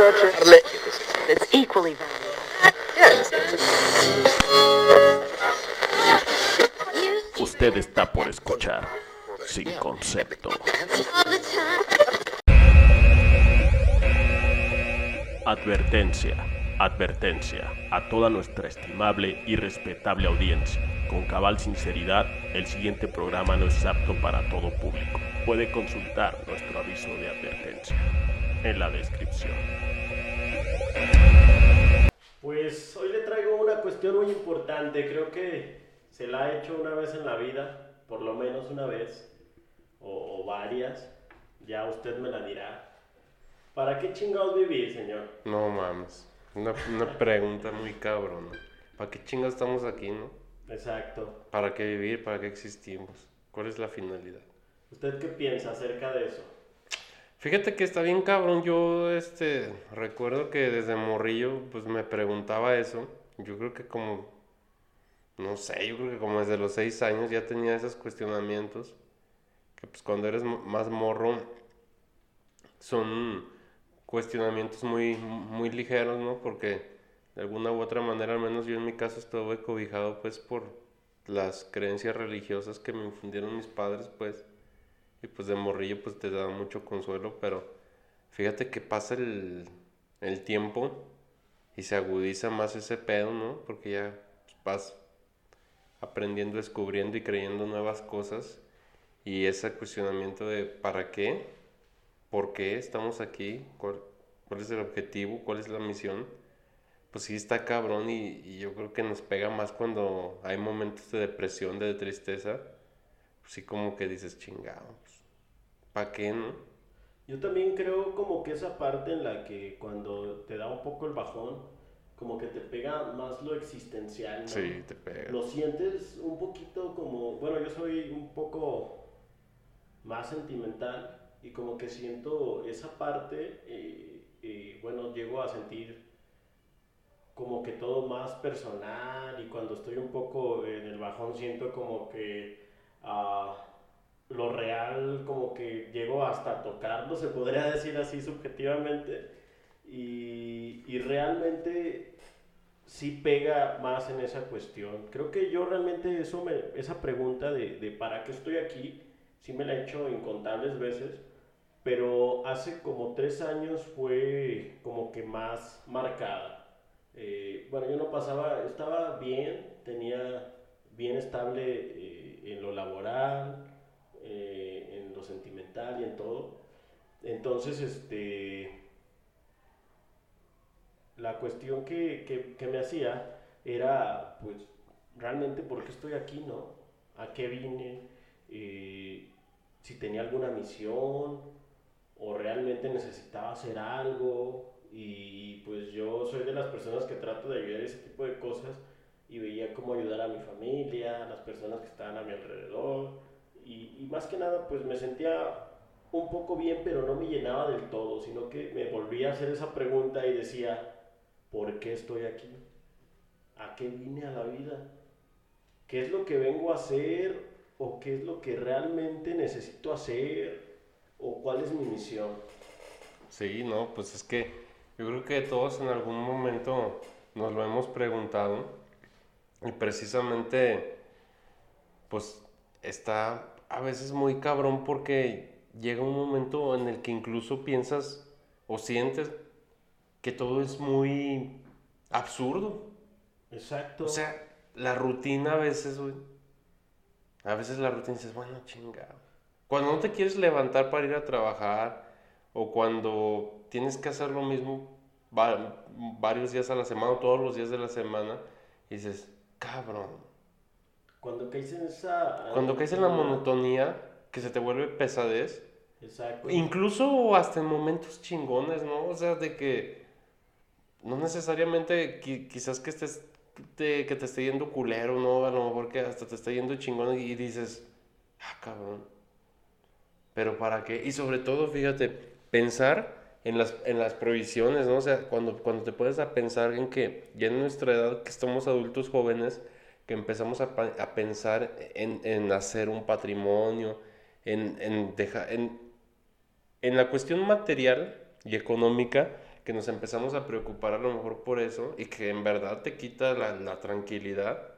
It's equally valuable. Usted está por escuchar Sin Concepto. Advertencia, advertencia a toda nuestra estimable y respetable audiencia. Con cabal sinceridad, el siguiente programa no es apto para todo público. Puede consultar nuestro aviso de advertencia en la descripción. Pues hoy le traigo una cuestión muy importante, creo que se la ha hecho una vez en la vida, por lo menos una vez, o, o varias, ya usted me la dirá. ¿Para qué chingados vivir, señor? No mames. Una, una pregunta muy cabrona. ¿Para qué chingados estamos aquí, no? Exacto. ¿Para qué vivir? ¿Para qué existimos? ¿Cuál es la finalidad? ¿Usted qué piensa acerca de eso? Fíjate que está bien cabrón. Yo, este, recuerdo que desde morrillo, pues me preguntaba eso. Yo creo que como, no sé, yo creo que como desde los seis años ya tenía esos cuestionamientos. Que pues cuando eres más morro, son cuestionamientos muy, muy ligeros, ¿no? Porque de alguna u otra manera, al menos yo en mi caso estuve cobijado pues por las creencias religiosas que me infundieron mis padres, pues. Y pues de morrillo pues te da mucho consuelo, pero fíjate que pasa el, el tiempo y se agudiza más ese pedo, ¿no? Porque ya pues, vas aprendiendo, descubriendo y creyendo nuevas cosas. Y ese cuestionamiento de ¿para qué? ¿Por qué estamos aquí? ¿Cuál, cuál es el objetivo? ¿Cuál es la misión? Pues sí está cabrón y, y yo creo que nos pega más cuando hay momentos de depresión, de tristeza. Sí como que dices, chingado, pues, ¿para qué, no? Yo también creo como que esa parte en la que cuando te da un poco el bajón, como que te pega más lo existencial, ¿no? Sí, te pega. Lo sientes un poquito como, bueno, yo soy un poco más sentimental y como que siento esa parte, eh, y bueno, llego a sentir como que todo más personal y cuando estoy un poco en el bajón siento como que lo real como que llego hasta tocarlo, se podría decir así subjetivamente y, y realmente sí pega más en esa cuestión. Creo que yo realmente eso esa pregunta de, de para qué estoy aquí, sí me la he hecho incontables veces, pero hace como tres años fue como que más marcada. Eh, bueno, yo no pasaba, estaba bien, tenía bien estable eh, en lo laboral, eh, en lo sentimental y en todo. Entonces, este, la cuestión que, que, me hacía era, pues, realmente, ¿por qué estoy aquí, no? ¿A qué vine? Eh, si tenía alguna misión o realmente necesitaba hacer algo. Y pues yo soy de las personas que trato de ayudar ese tipo de cosas y veía cómo ayudar a mi familia, a las personas que estaban a mi alrededor. Y, y más que nada, pues me sentía un poco bien, pero no me llenaba del todo, sino que me volvía a hacer esa pregunta y decía, ¿por qué estoy aquí? ¿A qué vine a la vida? ¿Qué es lo que vengo a hacer? ¿O qué es lo que realmente necesito hacer? ¿O cuál es mi misión? Sí, no, pues es que yo creo que todos en algún momento nos lo hemos preguntado y precisamente pues está a veces muy cabrón porque llega un momento en el que incluso piensas o sientes que todo es muy absurdo. Exacto. O sea, la rutina a veces, güey. A veces la rutina dices, bueno, chingado. Cuando no te quieres levantar para ir a trabajar o cuando tienes que hacer lo mismo va- varios días a la semana o todos los días de la semana, y dices, cabrón. cuando caes en esa... Cuando caes en la monotonía, que se te vuelve pesadez, Exacto. incluso hasta en momentos chingones, ¿no? O sea, de que no necesariamente qui- quizás que estés te- que te esté yendo culero, ¿no? A lo mejor que hasta te esté yendo chingón y dices, ah, cabrón. Pero ¿para qué? Y sobre todo, fíjate, pensar en las, en las provisiones, ¿no? O sea, cuando, cuando te puedes a pensar en que ya en nuestra edad, que estamos adultos jóvenes, que empezamos a, a pensar en, en hacer un patrimonio, en, en, dejar, en, en la cuestión material y económica, que nos empezamos a preocupar a lo mejor por eso y que en verdad te quita la, la tranquilidad.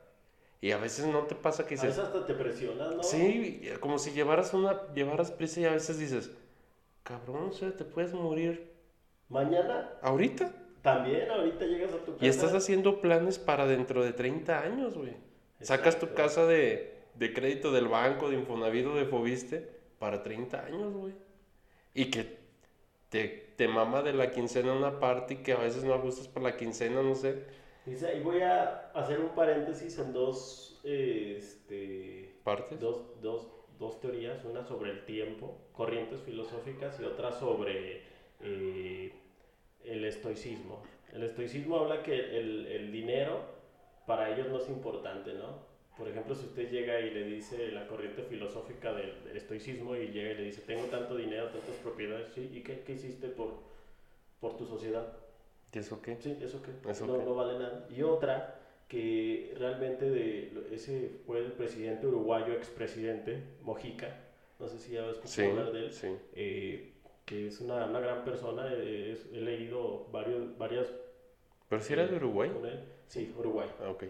Y a veces no te pasa que A veces hasta te presionas, ¿no? sí, como si llevaras una, llevaras prisa y a veces dices, cabrón, o sea, te puedes morir Mañana ahorita. también, ahorita llegas a tu casa. Y estás haciendo planes para dentro de 30 años, güey. Sacas tu casa de, de crédito del banco, de Infonavit o de Fobiste para 30 años, güey. Y que te, te mama de la quincena una parte y que a veces no ajustas para la quincena, no sé. Dice, ahí voy a hacer un paréntesis en dos, eh, este, ¿Partes? dos, dos, dos teorías, una sobre el tiempo, corrientes filosóficas, y otra sobre eh, el estoicismo. El estoicismo habla que el, el dinero para ellos no es importante, ¿no? Por ejemplo, si usted llega y le dice la corriente filosófica del, del estoicismo y llega y le dice, tengo tanto dinero, tantas propiedades, ¿sí? ¿Y qué, qué hiciste por, por tu sociedad? ¿Y eso qué? Sí, eso que ¿Eso no, qué? no vale nada. Y otra que realmente de ese fue el presidente uruguayo, expresidente, Mojica, no sé si ya escuchado Sí, hablar de él, sí. eh, que es una, una gran persona, eh, es- he leído varios, varias ¿Pero si era de Uruguay? con él. Sí, Uruguay. Ah, ok.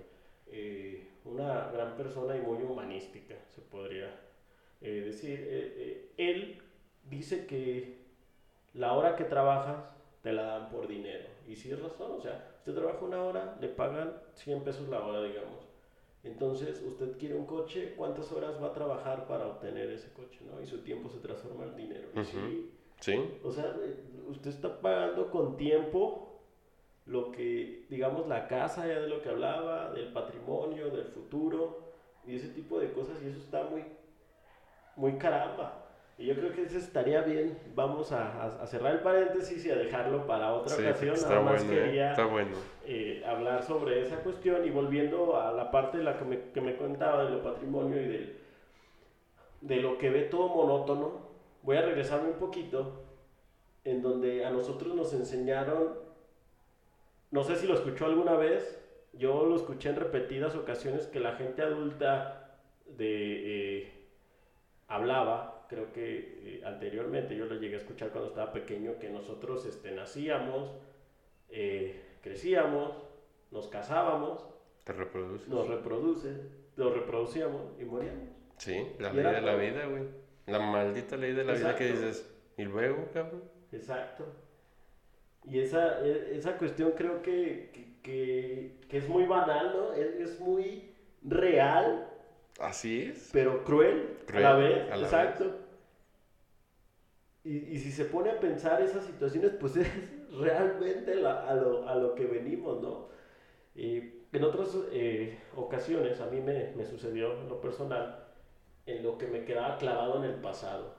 Eh, una gran persona y muy humanística, se podría eh, decir. Eh, eh, él dice que la hora que trabajas te la dan por dinero. Y sí es razón, o sea, usted trabaja una hora, le pagan 100 pesos la hora, digamos. Entonces, usted quiere un coche, ¿cuántas horas va a trabajar para obtener ese coche? ¿no? Y su tiempo se transforma en dinero. Ujú. sí, ¿Sí? o sea, eh, usted está pagando con tiempo lo que, digamos, la casa, ya de lo que hablaba, del patrimonio, del futuro y ese tipo de cosas, y eso está muy, muy caramba. Y yo creo que eso estaría bien. Vamos a, a- a cerrar el paréntesis y a dejarlo para otra Sí, ocasión. está Nada más bueno, ¿eh? quería Está bueno. eh, hablar sobre esa cuestión y volviendo a la parte de la que me, que me contaba de lo patrimonio y del, de lo que ve todo monótono, voy a regresarme un poquito en donde a nosotros nos enseñaron, no sé si lo escuchó alguna vez, yo lo escuché en repetidas ocasiones que la gente adulta de, eh, hablaba, creo que eh, anteriormente yo lo llegué a escuchar cuando estaba pequeño, que nosotros este, nacíamos, eh, crecíamos, nos casábamos, Te reproduces. nos reproduce, nos reproducíamos y moríamos. Sí, la ley de la vida, güey. La maldita ley de la vida que dices. ¿Y luego, cabrón? Exacto. Y esa, e- esa cuestión creo que, que, que- es muy banal, ¿no? Es, es muy real, Así es. pero cruel, Cruel, a la vez. a la exacto. Y, y si se pone a pensar esas situaciones, pues es realmente la- a, lo, a lo que venimos, ¿no? Y en otras eh, ocasiones a mí me, me sucedió en lo personal, en lo que me quedaba clavado en el pasado.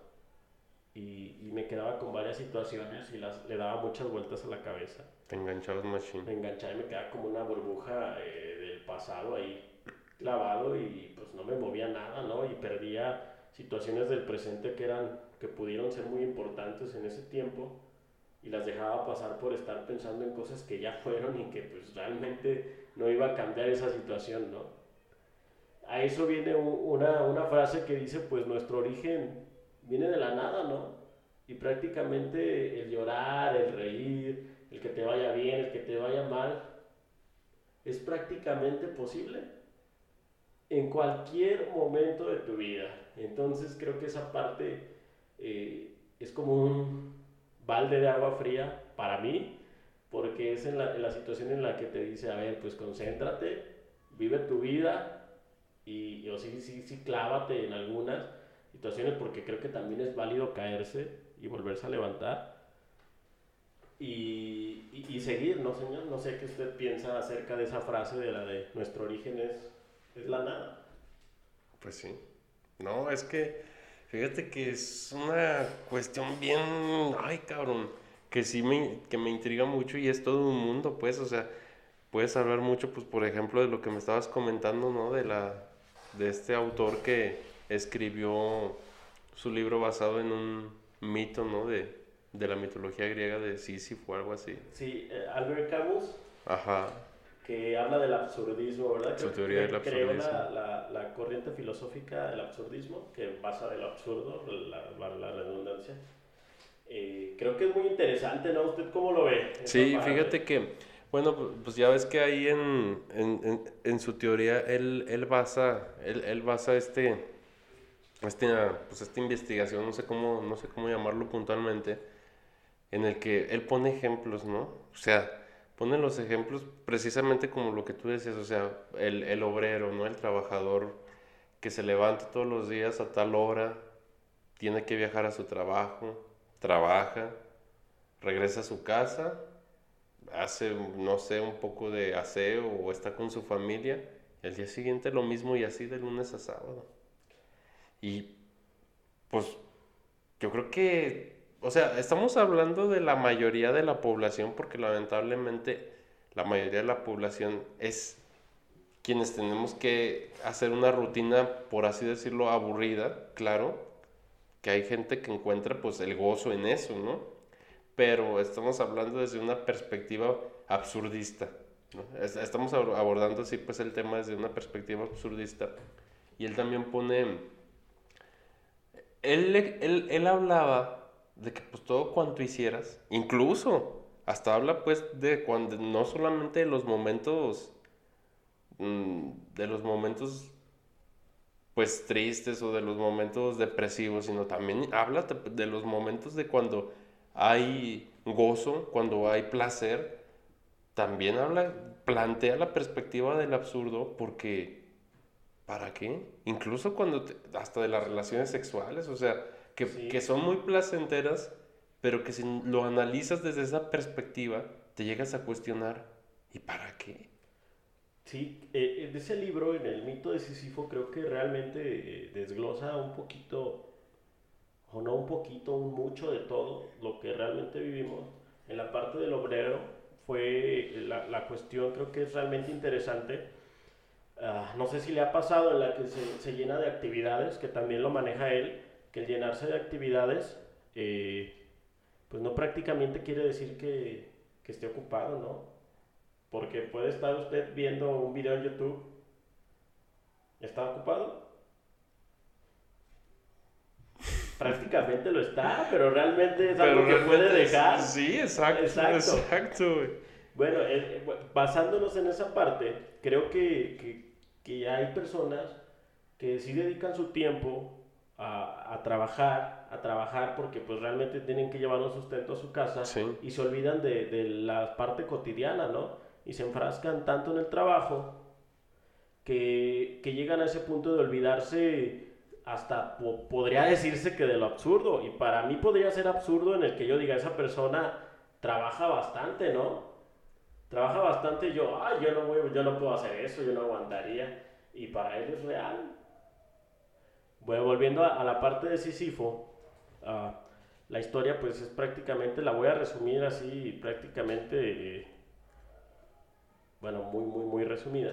Y, y me quedaba con varias situaciones y las, le daba muchas vueltas a la cabeza. Te enganchabas machine. Me enganchaba y me quedaba como una burbuja eh, del pasado ahí clavado y pues no me movía nada, ¿no? Y perdía situaciones del presente que eran, que pudieron ser muy importantes en ese tiempo y las dejaba pasar por estar pensando en cosas que ya fueron y que pues realmente no iba a cambiar esa situación, ¿no? A eso viene una, una frase que dice pues nuestro origen viene de la nada, ¿no? Y prácticamente el llorar, el reír, el que te vaya bien, el que te vaya mal, es prácticamente posible en cualquier momento de tu vida. Entonces creo que esa parte eh, es como un balde de agua fría para mí, porque es en la, en la situación en la que te dice, a ver, pues concéntrate, vive tu vida y, y o sí, sí, sí, clávate en algunas situaciones, porque creo que también es válido caerse y volverse a levantar y, seguir, ¿no, señor? No sé qué usted piensa acerca de esa frase de la de nuestro origen es, es la nada. Pues sí. No, es que fíjate que es una cuestión bien, ay cabrón, que sí me, que me intriga mucho y es todo un mundo, pues, o sea, puedes hablar mucho, pues, por ejemplo, de lo que me estabas comentando, ¿no? De la, de este autor que escribió su libro basado en un mito, ¿no? De, de la mitología griega de Sísifo o algo así. Sí, eh, Albert Camus, Ajá, que habla del absurdismo, ¿verdad? Su teoría del creó absurdismo. la, la, la corriente filosófica del absurdismo, que basa del absurdo, la, la- redundancia. Eh, creo que es muy interesante, ¿no? ¿Usted cómo lo ve? Sí, fíjate que, bueno, pues ya ves que ahí en, en, en, su teoría él, él basa, él, él basa este, este, pues esta investigación, no sé cómo, no sé cómo llamarlo puntualmente, en el que él pone ejemplos, ¿no? O sea, pone los ejemplos precisamente como lo que tú decías, o sea, el, el obrero, ¿no? El trabajador que se levanta todos los días a tal hora, tiene que viajar a su trabajo, trabaja, regresa a su casa, hace, no sé, un poco de aseo o está con su familia, el día siguiente lo mismo y así de lunes a sábado. Y pues yo creo que, o sea, estamos hablando de la mayoría de la población porque lamentablemente la mayoría de la población es quienes tenemos que hacer una rutina, por así decirlo, aburrida, claro, que hay gente que encuentra pues el gozo en eso, ¿no? Pero estamos hablando desde una perspectiva absurdista. Estamos abordando así pues el tema desde una perspectiva absurdista. Y él también pone, él, él, él hablaba de que pues todo cuanto hicieras, incluso hasta habla pues de cuando no solamente de los momentos mm, de los momentos pues tristes o de los momentos depresivos, sino también habla de los momentos de cuando hay gozo, cuando hay placer, también habla, plantea la perspectiva del absurdo porque, ¿para qué? Incluso cuando, hasta de las relaciones sexuales, o sea, que, que son muy placenteras, pero que si lo analizas desde esa perspectiva, te llegas a cuestionar, ¿y para qué? Sí, eh, en ese libro, en el mito de Sísifo, creo que realmente eh, desglosa un poquito, o no un poquito, un mucho de todo lo que realmente vivimos. En la parte del obrero fue la, la cuestión, creo que es realmente interesante. Ah, no sé si le ha pasado en la que se, se, llena de actividades, que también lo maneja él, que el llenarse de actividades, eh, pues no prácticamente quiere decir que, que esté ocupado, ¿no? Porque puede estar usted viendo un video en YouTube. ¿Está ocupado? Prácticamente lo está, pero realmente es algo que puede dejar. Sí, exacto. Exacto. Bueno, eh, basándonos en esa parte, creo que, que, que, hay personas que sí dedican su tiempo a, a, trabajar, a trabajar porque pues realmente tienen que llevar un sustento a su casa y se olvidan de, de la parte cotidiana, ¿no? y se enfrascan tanto en el trabajo que, que llegan a ese punto de olvidarse hasta podría decirse que de lo absurdo. Y para mí podría ser absurdo en el que yo diga, esa persona trabaja bastante, ¿no? Trabaja bastante y yo, ay, yo no, voy, yo no puedo hacer eso, yo no aguantaría. Y para él es real. Bueno, volviendo a, la parte de Sísifo, uh, la historia pues es prácticamente, la voy a resumir así, prácticamente... Eh, bueno, muy, muy, muy resumida,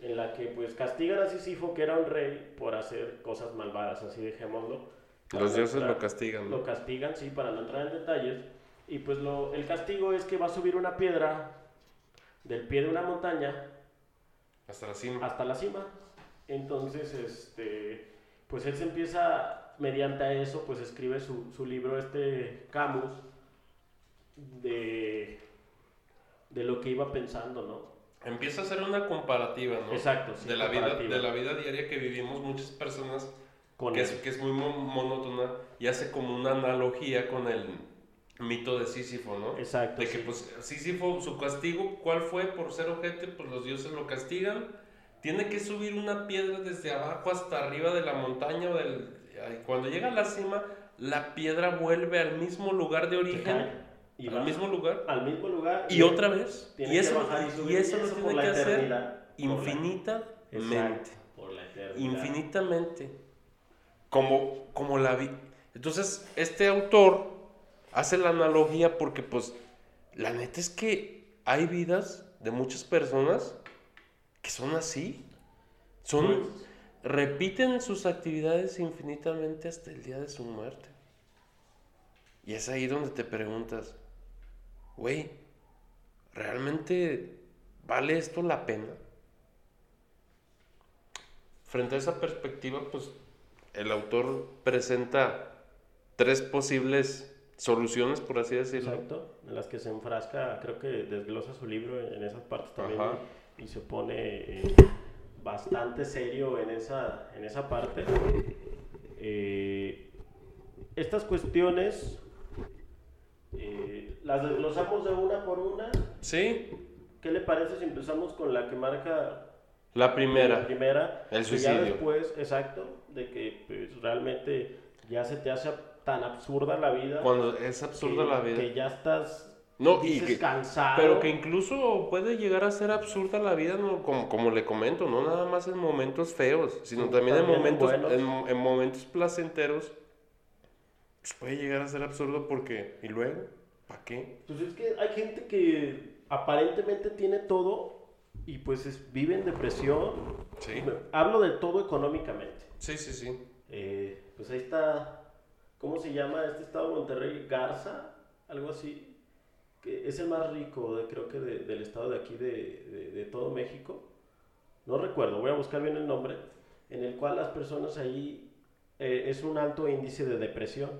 en la que pues castigan a Sísifo, que era un rey, por hacer cosas malvadas, así dejémoslo. Los dioses lo castigan. Lo castigan, sí, para no entrar en detalles. Y pues lo, el castigo es que va a subir una piedra del pie de una montaña. Hasta la cima. Hasta la cima. Entonces, este, pues él se empieza, mediante eso, pues escribe su, su libro, este Camus, de, de lo que iba pensando, ¿no? empieza a hacer una comparativa, ¿no? Exacto, de, la vida, de la vida diaria que vivimos muchas personas, que, es, que es muy monótona, y hace como una analogía con el mito de Sísifo, ¿no? Exacto. De que pues Sísifo, su castigo, ¿cuál fue por ser ojete? Pues los dioses lo castigan. Tiene que subir una piedra desde abajo hasta arriba de la montaña o del... Cuando llega a la cima, la piedra vuelve al mismo lugar de origen y al mismo lugar. Al mismo lugar. Y, otra vez. Y eso, y, eso, lo tiene que hacer infinitamente. por la eternidad. Infinitamente. Como, como la vida. Entonces, este autor hace la analogía porque, pues, la neta es que hay vidas de muchas personas que son así. Son. Pues, repiten sus actividades infinitamente hasta el día de su muerte. Y es ahí donde te preguntas, güey, ¿realmente vale esto la pena? Frente a esa perspectiva, pues el autor presenta tres posibles soluciones, por así decirlo. Exacto, en las que se enfrasca, creo que desglosa su libro en, en esas partes también Ajá. Y se pone eh, bastante serio en esa, en esa parte. Eh, estas cuestiones eh, las desglosamos de una por una. Sí, ¿Qué le parece si empezamos con la que marca la la primera. primera? El suicidio. Ya después, exacto, de que pues, realmente ya se te hace tan absurda la vida. Cuando es absurda que- la vida. Que ya estás No, y que- cansado. Pero que incluso puede llegar a ser absurda la vida, ¿no? como, como le comento, no nada más en momentos feos, sino también, en también en momentos en momentos placenteros. Pues puede llegar a ser absurdo porque, ¿y luego? ¿Para qué? Pues es que hay gente que aparentemente tiene todo y pues es- vive en depresión. Sí. Hablo del todo económicamente. Sí, sí, sí. Eh, pues ahí está, ¿cómo se llama este estado de Monterrey? Garza, algo así. Que es el más rico, de- creo que de- del estado de aquí, de, de- de todo México. No recuerdo, voy a buscar bien el nombre. En el cual las personas ahí eh, es un alto índice de depresión.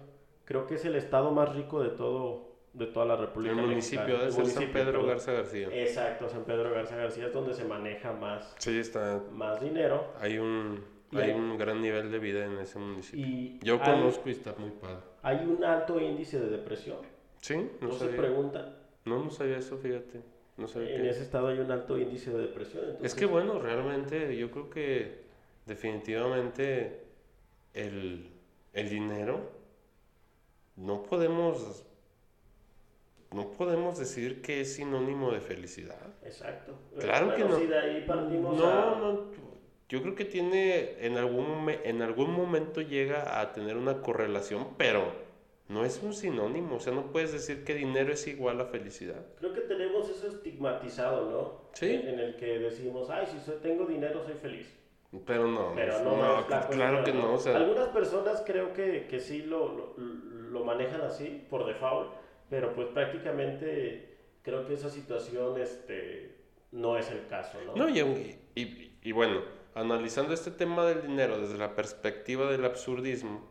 Creo que es el estado más rico de todo de toda la República El municipio ser San Pedro. Garza García. Exacto, San Pedro Garza García es donde se maneja más, Sí, está. más dinero. Hay un, hay hay- un gran nivel de vida en ese municipio. Y Yo hay- conozco y está muy padre. Hay un alto índice de depresión. Sí, no, No se sabía. preguntan. No, no sabía eso, fíjate. No sabía En que- ese estado hay un alto índice de depresión. Es que bueno, realmente yo creo que definitivamente el, el dinero no podemos no podemos decir que es sinónimo de felicidad. Exacto. Claro Bueno, que no. Si de ahí partimos No, a- no, yo creo que tiene en algún en algún momento llega a tener una correlación, pero no es un sinónimo, o sea, no puedes decir que dinero es igual a felicidad. Creo que tenemos eso estigmatizado, ¿no? Sí. En, el que decimos, ay, si tengo dinero soy feliz. Pero no, Pero no, no, la claro que no, o sea, Algunas personas creo que, que sí lo, lo, lo manejan así, por default, pero pues prácticamente creo que esa situación este, no es el caso, ¿no? No, y, y- y bueno, analizando este tema del dinero desde la perspectiva del absurdismo,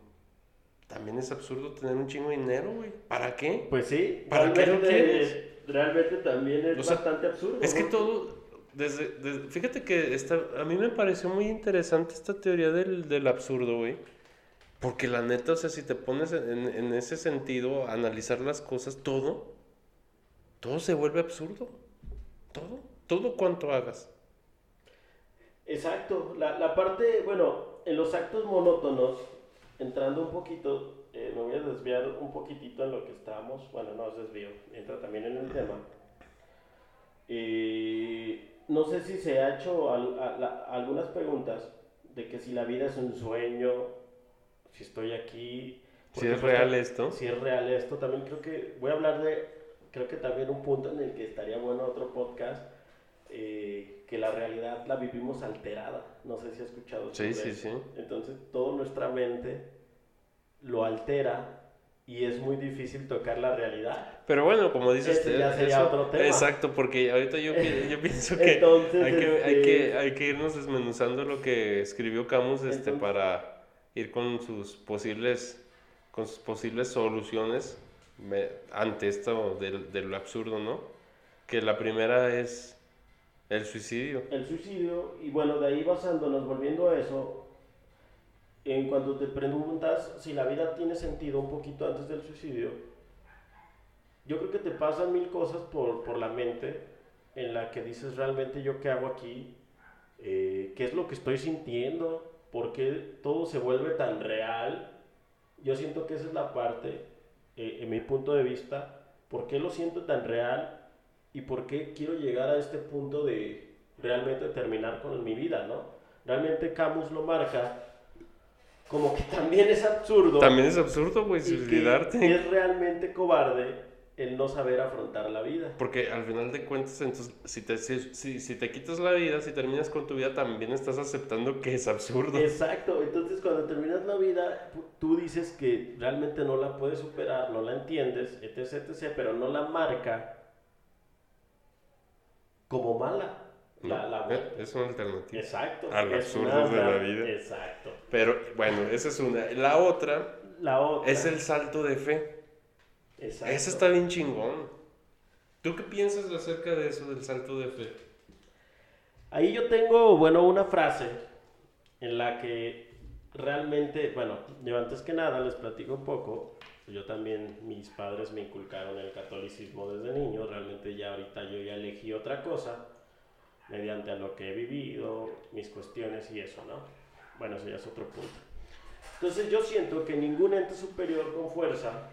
también es absurdo tener un chingo de dinero, güey. ¿Para qué? Pues sí, ¿Para qué lo realmente, realmente también es O sea, bastante absurdo. Es que todo, desde, desde- fíjate que esta, a mí me pareció muy interesante esta teoría del, del absurdo, güey. Porque la neta, o sea, si te pones en, en ese sentido analizar las cosas, todo, todo se vuelve absurdo. Todo, todo cuanto hagas. Exacto, la, la parte, bueno, en los actos monótonos, entrando un poquito, eh, me voy a desviar un poquitito en lo que estábamos, bueno, no es desvío, entra también en el tema. Eh, no sé si se ha hecho al- a- la- algunas preguntas de que si la vida es un sueño, si estoy aquí. Si es real esto. si es real esto, también creo que voy a hablar de, creo que también un punto en el que estaría bueno otro podcast, eh, que la realidad la vivimos alterada. No sé si has escuchado. Sí, sí, eso. sí. Entonces, toda nuestra mente lo altera y es muy difícil tocar la realidad. Pero bueno, como dices, Ese ya eh, sería eso- otro tema. Exacto, porque ahorita yo, yo pienso que, Entonces, hay, que, hay, este- que, hay que irnos desmenuzando lo que escribió Camus este, Entonces- para ir con sus posibles con sus posibles soluciones ante esto del, del absurdo, ¿no? Que la primera es el suicidio. El suicidio, y bueno, de ahí basándonos, volviendo a eso, en cuando te preguntas si la vida tiene sentido un poquito antes del suicidio, yo creo que te pasan mil cosas por, por la mente en la que dices realmente yo qué hago aquí, Eh, qué es lo que estoy sintiendo, por qué todo se vuelve tan real. Yo siento que esa es la parte, eh, en mi punto de vista, por qué lo siento tan real y por qué quiero llegar a este punto de realmente terminar con mi vida, ¿no? Realmente Camus lo marca como que también es absurdo También es absurdo, güey, y que suicidarte. es realmente cobarde el no saber afrontar la vida. Porque al final de cuentas, entonces, si te, si, si- si te quitas la vida, si terminas con tu vida, también estás aceptando que es absurdo. Exacto, entonces cuando terminas la vida, tú dices que realmente no la puedes superar, no la entiendes, etc, etc, pero no la marca como mala. La, la ¿no? Eh, Es una alternativa. Exacto. Al absurdo de la vida. Exacto. Pero bueno, esa es una. La otra La otra. es el salto de fe. Ese está bien chingón. ¿Tú qué piensas acerca de eso, del salto de fe? Ahí yo tengo, bueno, una frase en la que realmente, bueno, yo antes que nada les platico un poco. Yo también, mis padres me inculcaron el catolicismo desde niño. Realmente ya ahorita yo ya elegí otra cosa mediante a lo que he vivido, mis cuestiones y eso, ¿no? Bueno, eso ya es otro punto. Entonces yo siento que ningún ente superior con fuerza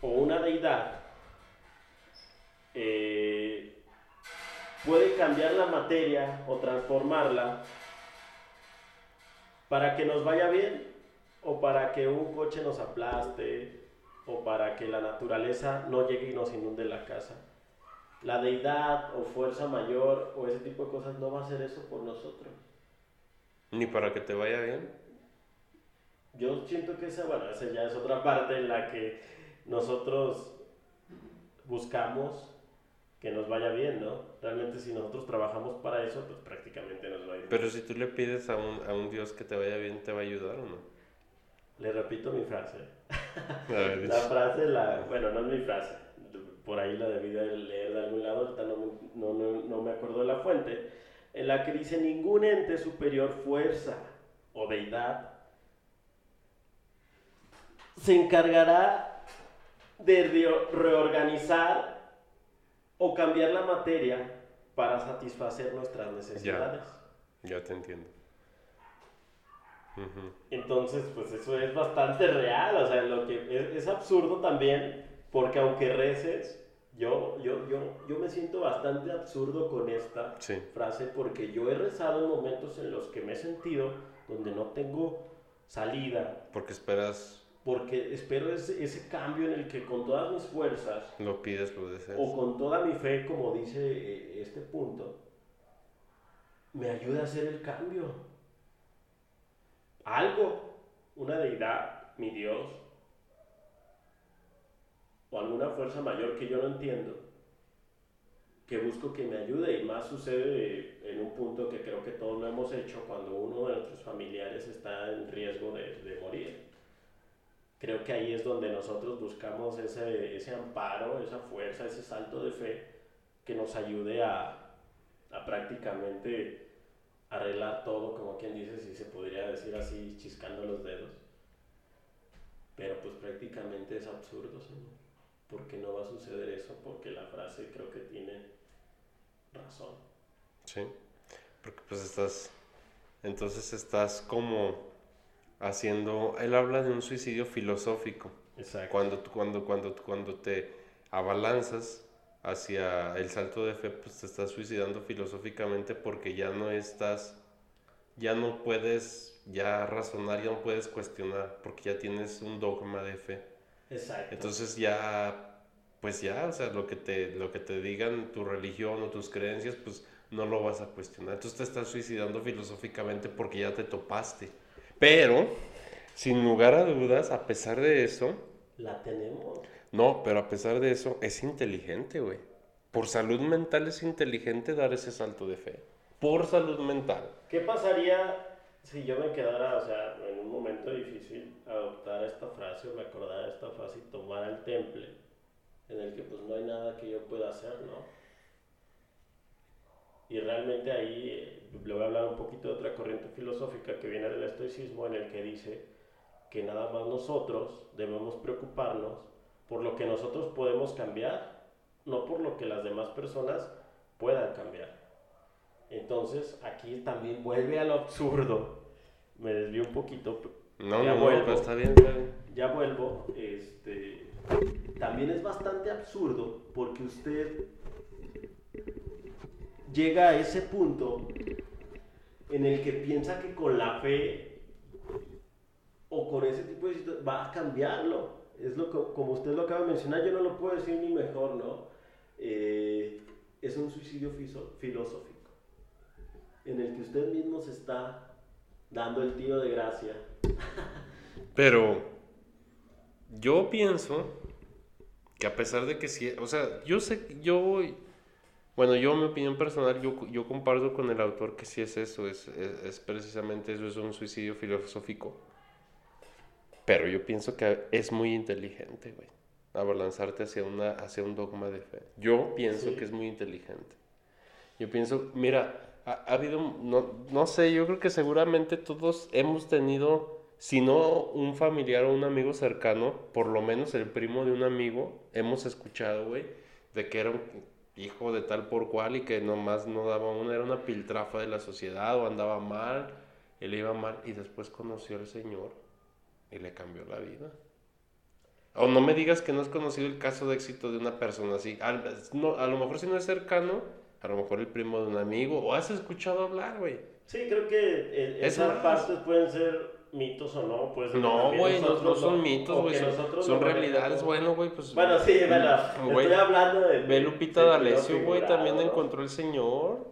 o una deidad eh, puede cambiar la materia o transformarla para que nos vaya bien o para que un coche nos aplaste o para que la naturaleza no llegue y nos inunde la casa. La deidad o fuerza mayor o ese tipo de cosas no va a hacer eso por nosotros. Ni para que te vaya bien. Yo siento que esa, bueno, esa ya es otra parte en la que nosotros buscamos que nos vaya bien, ¿no? Realmente si nosotros trabajamos para eso, pues prácticamente nos va a ir Pero si tú le pides a un, a un Dios que te vaya bien, ¿te va a ayudar o no? Le repito mi frase. la frase, la, bueno, no es mi frase, por ahí la debí de leer de algún lado, ahorita no, no, no, no me acuerdo de la fuente, en la que dice ningún ente superior, fuerza o deidad se encargará de reorganizar o cambiar la materia para satisfacer nuestras necesidades. Ya, te entiendo. Entonces, pues eso es bastante real, o sea, lo que es, absurdo también, porque aunque reces, yo, yo, yo, yo me siento bastante absurdo con esta frase, porque yo he rezado en momentos en los que me he sentido donde no tengo salida. Porque esperas porque espero ese, ese, cambio en el que con todas mis fuerzas, lo pides, lo deseas, o con toda mi fe, como dice eh, este punto, me ayude a hacer el cambio. Algo, una deidad, mi Dios, o alguna fuerza mayor que yo no entiendo, que busco que me ayude y más sucede en un punto que creo que todos lo hemos hecho cuando uno de nuestros familiares está en riesgo de, de morir. Creo que ahí es donde nosotros buscamos ese, ese amparo, esa fuerza, ese salto de fe que nos ayude a, a prácticamente arreglar todo, como quien dice, si se podría decir así, chiscando los dedos. Pero pues prácticamente es absurdo, Señor. porque no va a suceder eso? Porque la frase creo que tiene razón. Sí, porque pues estás, entonces estás como haciendo, él habla de un suicidio filosófico. Exacto. Cuando, cuando, cuando, cuando te abalanzas hacia el salto de fe, pues te estás suicidando filosóficamente porque ya no estás, ya no puedes ya razonar, ya no puedes cuestionar, porque ya tienes un dogma de fe. Exacto. Entonces ya, pues ya, o sea, lo que te, lo que te digan tu religión o tus creencias, pues no lo vas a cuestionar. Entonces te estás suicidando filosóficamente porque ya te topaste. Pero, sin lugar a dudas, a pesar de eso... La tenemos. No, pero a pesar de eso, es inteligente, güey. Por salud mental es inteligente dar ese salto de fe. Por salud mental. ¿Qué pasaría si yo me quedara, o sea, en un momento difícil, adoptar esta frase o de esta frase y tomar el temple, en el que pues no hay nada que yo pueda hacer, ¿no? Y realmente ahí eh, le voy a hablar un poquito de otra corriente filosófica que viene del estoicismo en el que dice que nada más nosotros debemos preocuparnos por lo que nosotros podemos cambiar, no por lo que las demás personas puedan cambiar. Entonces aquí también vuelve a lo absurdo. Me desvío un poquito. No, ya no, vuelvo, está bien, Ya vuelvo. Este, también es bastante absurdo porque usted llega a ese punto en el que piensa que con la fe o con ese tipo de situaciones va a cambiarlo. Es lo como usted lo acaba de mencionar, yo no lo puedo decir ni mejor, ¿no? Eh, es un suicidio filosófico en el que usted mismo se está dando el tiro de gracia. Pero yo pienso que a pesar de que sí, o sea, yo sé, yo bueno, yo, mi opinión personal, yo, yo comparto con el autor que sí es eso, es, es, precisamente eso, es un suicidio filosófico. Pero yo pienso que es muy inteligente, güey, abalanzarte hacia, una, hacia un dogma de fe. Yo pienso Sí. que es muy inteligente. Yo pienso, mira, ha, ha habido, no, no sé, yo creo que seguramente todos hemos tenido, si no un familiar o un amigo cercano, por lo menos el primo de un amigo, hemos escuchado, güey, de que era un hijo de tal por cual y que nomás no daba una, era una piltrafa de la sociedad o andaba mal, le iba mal, y después conoció al Señor y le cambió la vida. O no me digas que no has conocido el caso de éxito de una persona así. Al- no, a lo mejor si no es cercano, a lo mejor el primo de un amigo, o has escuchado hablar, güey. Sí, creo que eh, Es esas más. partes pueden ser mitos o no. Pues, No, güey, no, no son lo- mitos, güey, son, son realidades. Bueno, güey, pues... Bueno, sí, bueno, Güey, estoy hablando de... Ve Lupita D'Alessio, güey, también encontró el señor.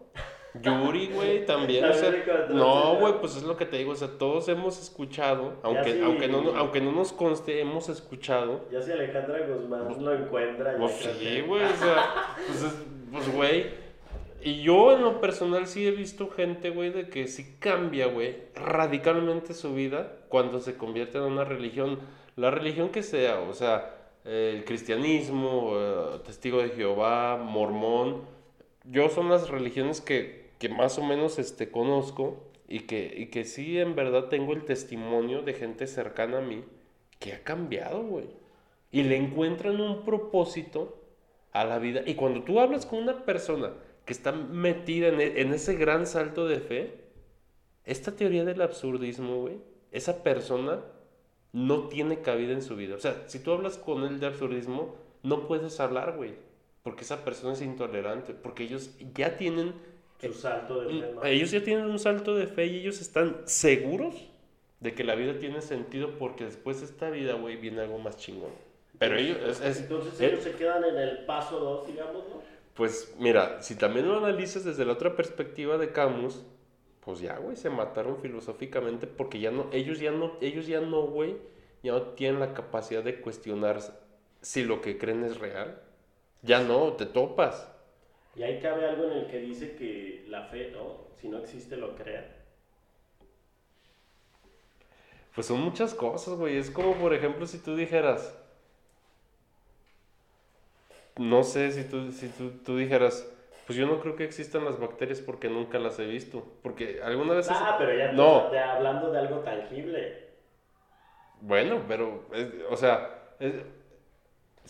Yuri, güey, también. o sea, no, güey, pues es lo que te digo. O sea, todos hemos escuchado, aunque, sí. aunque, no, aunque no nos conste, hemos escuchado. Ya si Alejandra Guzmán lo encuentra... Pues sí, güey, o sea, pues, es- pues, güey. Y yo en lo personal sí he visto gente, güey, de que sí cambia, güey, radicalmente su vida cuando se convierte en una religión. La religión que sea, o sea, el cristianismo, eh, testigo de Jehová, mormón. Yo son las religiones que, que más o menos este, conozco y que, y que sí en verdad tengo el testimonio de gente cercana a mí que ha cambiado, güey. Y le encuentran un propósito a la vida. Y cuando tú hablas con una persona que está metida en, e- en ese gran salto de fe, esta teoría del absurdismo, güey, esa persona no tiene cabida en su vida. O sea, si tú hablas con él de absurdismo, no puedes hablar, güey. Porque esa persona es intolerante. Porque ellos ya tienen Su salto de tema. ellos ya tienen un salto de fe y ellos están seguros de que la vida tiene sentido porque después de esta vida, güey, viene algo más chingón. Pero ellos, es- es- Entonces eh, ellos se quedan en el paso 2, digamos, ¿no? pues mira, si también lo analizas desde la otra perspectiva de Camus, pues ya, güey, se mataron filosóficamente porque ya no, ellos ya no, ellos ya no, güey, ya no tienen la capacidad de cuestionar si lo que creen es real. Ya no, te topas. Y ahí cabe algo en el que dice que la fe, ¿no? Si no existe, lo crea. Pues son muchas cosas, güey. Es como, por ejemplo, si tú dijeras. No sé, si tú, si tú, tú dijeras. Pues yo no creo que existan las bacterias porque nunca las he visto. Porque alguna vez. Ah, pero ya No. estás de- hablando de algo tangible. Bueno, pero. es- o sea. es-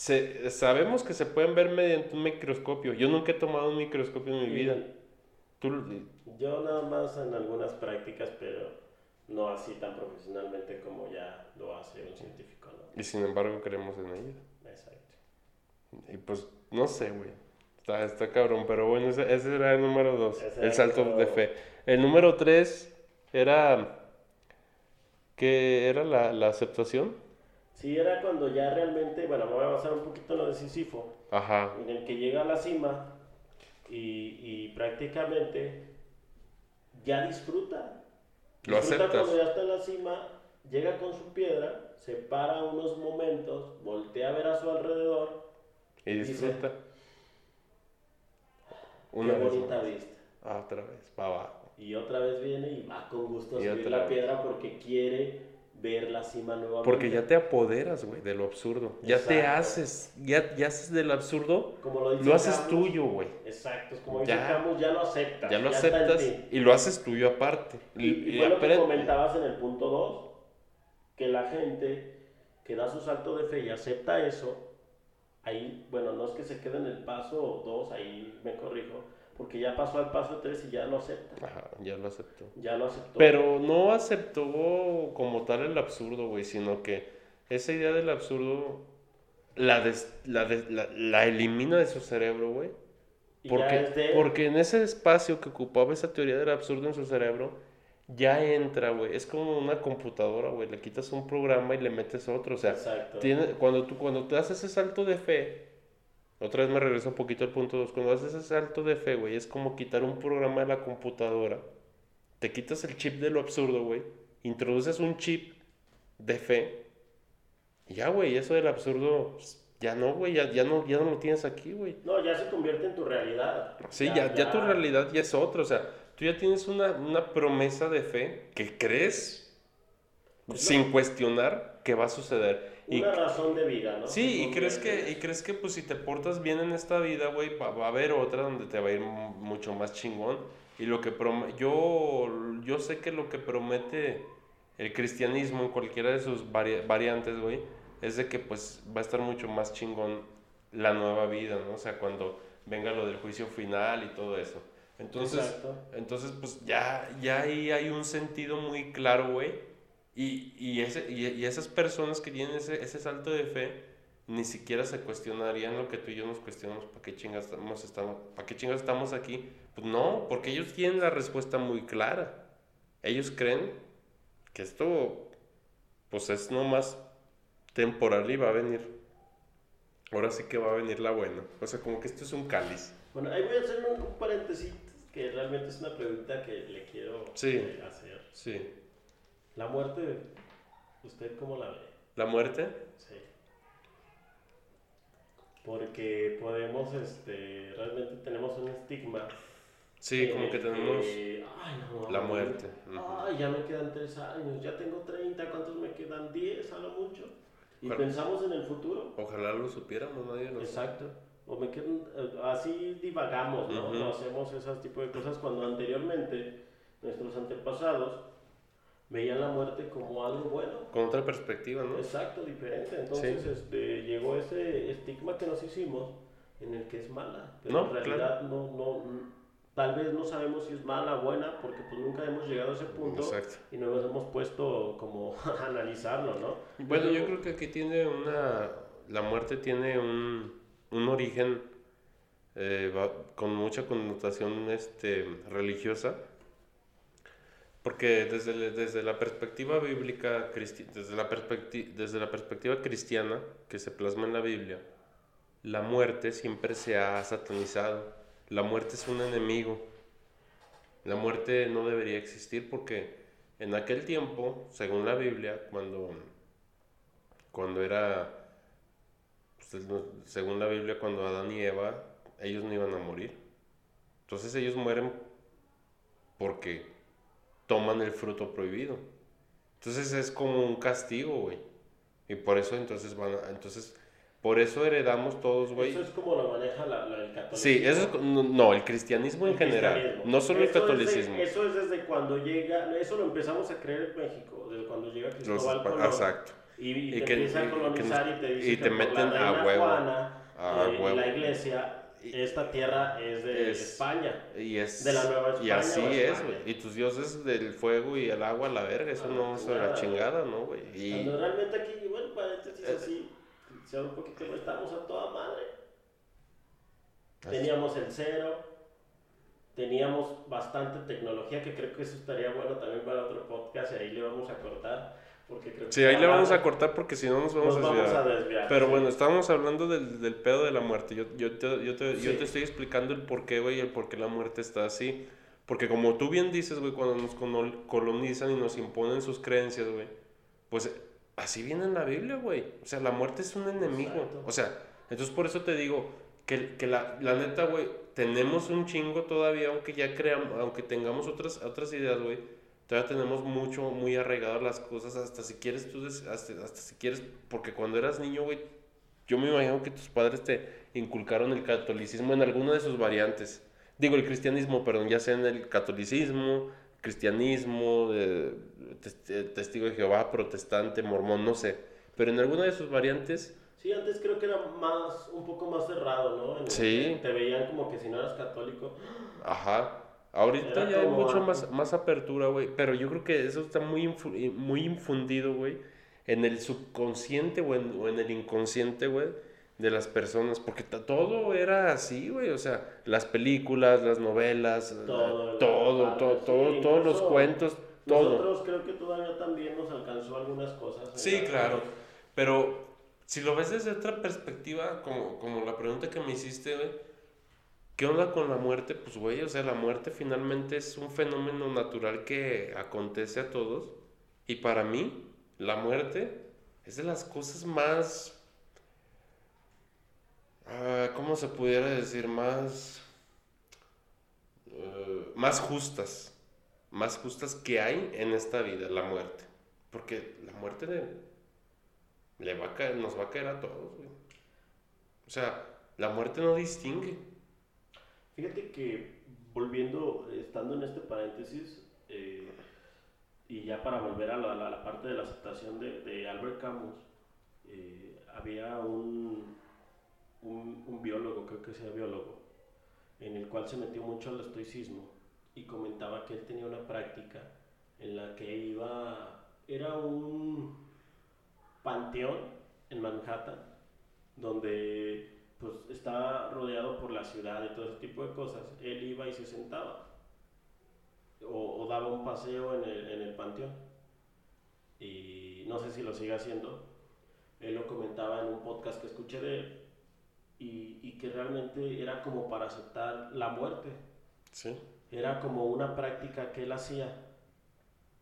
se- sabemos que se pueden ver mediante un microscopio. Yo nunca he tomado un microscopio en mi vida. Tú, Yo nada más en algunas prácticas, pero no así tan profesionalmente como ya lo hace un científico, ¿no? y sin embargo creemos en ellas. Exacto. Y pues, no sé, güey. Está, está cabrón, pero bueno, ese, ese era el número dos, Ese el salto de fe. El número tres era... ¿Qué era la, la aceptación? Sí, era cuando ya realmente, bueno, me voy a basar un poquito en lo de Sísifo, Ajá. en el que llega a la cima y, y prácticamente ya disfruta. Lo disfruta aceptas. cuando ya está en la cima, llega con su piedra, se para unos momentos, voltea a ver a su alrededor. Y Dice, disfruta. Qué vez bonita más. vista. Ah, otra vez, para abajo. Y otra vez viene y va con gusto a subir la piedra porque quiere ver la cima nuevamente. Porque ya te apoderas, güey, de lo absurdo. Ya te haces, ya, ya haces del absurdo, Como lo, dice lo haces Camus, tuyo, güey. Exacto, es como Ya. Camus, ya lo aceptas. Ya lo aceptas y lo haces tuyo aparte. Y, y y fue lo que comentabas en el punto 2, que la gente que da su salto de fe y acepta eso, ahí, bueno, no es que se quede en el paso 2, ahí me corrijo, porque ya pasó al paso 3 y ya lo acepta. Ajá, ya lo aceptó. Ya lo aceptó. Pero no aceptó como tal el absurdo, güey, sino que esa idea del absurdo la, des- la, des- la, la elimina de su cerebro, güey. Porque, de- porque en ese espacio que ocupaba esa teoría del absurdo en su cerebro, ya entra, güey. Es como una computadora, güey. Le quitas un programa y le metes otro. O sea, tiene, cuando, tú, cuando te haces ese salto de fe, otra vez me regreso un poquito al punto 2. Cuando haces ese salto de fe, güey, es como quitar un programa de la computadora. Te quitas el chip de lo absurdo, güey. Introduces un chip de fe. Y ya, güey, eso del absurdo, pues, ya no, güey. Ya, ya, no, ya no lo tienes aquí, güey. No, ya se convierte en tu realidad. Sí, ya, ya, tu realidad ya es otra. O sea, tú ya tienes una, una promesa de fe que crees sin cuestionar qué va a suceder. Una y, razón de vida, ¿no? Sí, y crees que, y crees que pues si te portas bien en esta vida, güey, va, va a haber otra donde te va a ir mu- mucho más chingón. Y lo que prom- yo, yo sé que lo que promete el cristianismo en cualquiera de sus vari- variantes, güey, es de que pues va a estar mucho más chingón la nueva vida, ¿no? O sea, cuando venga lo del juicio final y todo eso. Entonces, Exacto. entonces pues ya, ya ahí hay un sentido muy claro, güey. Y, y, ese, y, y esas personas que tienen ese, ese salto de fe, ni siquiera se cuestionarían lo que tú y yo nos cuestionamos, ¿para qué chingas estamos, estamos, ¿para qué chingas estamos aquí? Pues no, porque ellos tienen la respuesta muy clara. Ellos creen que esto, pues es nomás temporal y va a venir. Ahora sí que va a venir la buena. O sea, como que esto es un cáliz. Bueno, ahí voy a hacer un, un paréntesis que realmente es una pregunta que le quiero Sí. eh, hacer. Sí. La muerte, ¿usted cómo la ve? La muerte, Sí. Porque podemos, este, realmente tenemos un estigma. sí, como que tenemos ay, no, la muerte. Ay, ya me quedan tres años, ya tengo 30, ¿cuántos me quedan? 10 a lo mucho. Y Claro. pensamos en el futuro. Ojalá lo supiéramos, nadie lo Exacto. O me quedan, eh, así divagamos, ¿no? Ujú. No hacemos ese tipo de cosas cuando anteriormente nuestros antepasados veían la muerte como algo bueno. Con otra perspectiva, ¿no? Exacto, diferente. Entonces este, llegó ese estigma que nos hicimos en el que es mala. Pero No, en realidad no, no, tal vez no sabemos si es mala o buena porque pues nunca hemos llegado a ese punto Exacto. y no nos hemos puesto como a analizarlo, ¿no? Bueno, yo creo que aquí tiene una... La muerte tiene un, un origen eh, va- con mucha connotación este, religiosa. Porque desde, desde la perspectiva bíblica, desde la, perspecti- desde la perspectiva cristiana que se plasma en la Biblia, la muerte siempre se ha satanizado. La muerte es un enemigo. La muerte no debería existir porque en aquel tiempo, según la Biblia, cuando, cuando era, pues, según la Biblia, cuando Adán y Eva, ellos no iban a morir. Entonces ellos mueren porque toman el fruto prohibido. Entonces es como un castigo, güey. Y por eso entonces van a, entonces por eso heredamos todos, güey. Eso es como lo maneja la, la- el catolicismo. Sí, eso es, no, no, el cristianismo en El general, cristianismo. no solo el Eso es de- catolicismo. eso es desde cuando llega, eso lo empezamos a creer en México, desde cuando llega Los Cristóbal Colón. Exacto. Y, y Y te que- empieza y- a que colonizar nos- y te dice y que te por meten la a huevo. Juana, A eh, y huevo. la iglesia, Y- esta tierra es de Es- España. Y es De la Nueva y España así o es, güey. Y tus dioses del fuego y el agua, la verga, eso Ah, no es la chingada, ¿no, güey? Y Cuando realmente aquí, bueno, paréntesis Eh. así, se un poquito, estamos a toda madre. Así. Teníamos el cero, teníamos bastante tecnología, que creo que eso estaría bueno también para otro podcast, y ahí le vamos a cortar, porque creo que... Sí, ahí le vamos a cortar porque si no nos vamos Nos a vamos desviar. a desviar. Pero sí. bueno, estábamos hablando del, del pedo de la muerte. Yo, yo, te, yo, te, yo Sí. te estoy explicando el por qué, güey, el por qué la muerte está así. Porque como tú bien dices, güey, cuando nos colonizan y nos imponen sus creencias, güey, pues así viene en la Biblia, güey. O sea, la muerte es un enemigo. Exacto. O sea, entonces por eso te digo que, que la, la neta, güey, tenemos un chingo todavía, aunque ya creamos, aunque tengamos otras, otras ideas, güey. Todavía tenemos mucho, muy arraigadas las cosas, hasta si quieres tú, hasta, hasta si quieres, porque cuando eras niño, güey, yo me imagino que tus padres te inculcaron el catolicismo en alguna de sus variantes. Digo, el cristianismo, perdón, ya sea en el catolicismo, cristianismo, eh, eh, testigo de Jehová, protestante, mormón, no sé. Pero en alguna de sus variantes, Sí, antes creo que era más, un poco más cerrado, ¿no? En Sí. Te veían como que si no eras católico. ajá. Ahorita ya hay mucho más, más apertura, güey. Pero yo creo que eso está muy, infu- muy infundido, güey, en el subconsciente o en, o en el inconsciente, güey, de las personas. Porque todo era así, güey. O sea, las películas, las novelas, Todo, todo, todo, la- todo, sí, todo- todos los cuentos, todo. Nosotros creo que todavía también nos alcanzó algunas cosas. Sí, la- claro. Pero si lo ves desde otra perspectiva, como, como la pregunta que me hiciste, güey, ¿qué onda con la muerte? Pues, güey, o sea, la muerte finalmente es un fenómeno natural que acontece a todos. Y para mí, la muerte es de las cosas más... ah, ¿Cómo se pudiera decir? Más... eh, más justas. Más justas que hay en esta vida, la muerte. Porque la muerte nos va a caer a todos, güey. O sea, la muerte no distingue. Fíjate que volviendo, estando en este paréntesis, eh, y ya para volver a la, la- parte de la aceptación de, de Albert Camus, eh, había un, un, un biólogo, creo que sea biólogo, en el cual se metió mucho al estoicismo y comentaba que él tenía una práctica en la que iba, era un panteón en Manhattan, donde pues estaba rodeado por la ciudad y todo ese tipo de cosas, él iba y se sentaba. O, o daba un paseo en el, en el panteón. Y no sé si lo sigue haciendo, él lo comentaba en un podcast que escuché de él. Y, y que realmente era como para aceptar la muerte, Sí. era como una práctica que él hacía.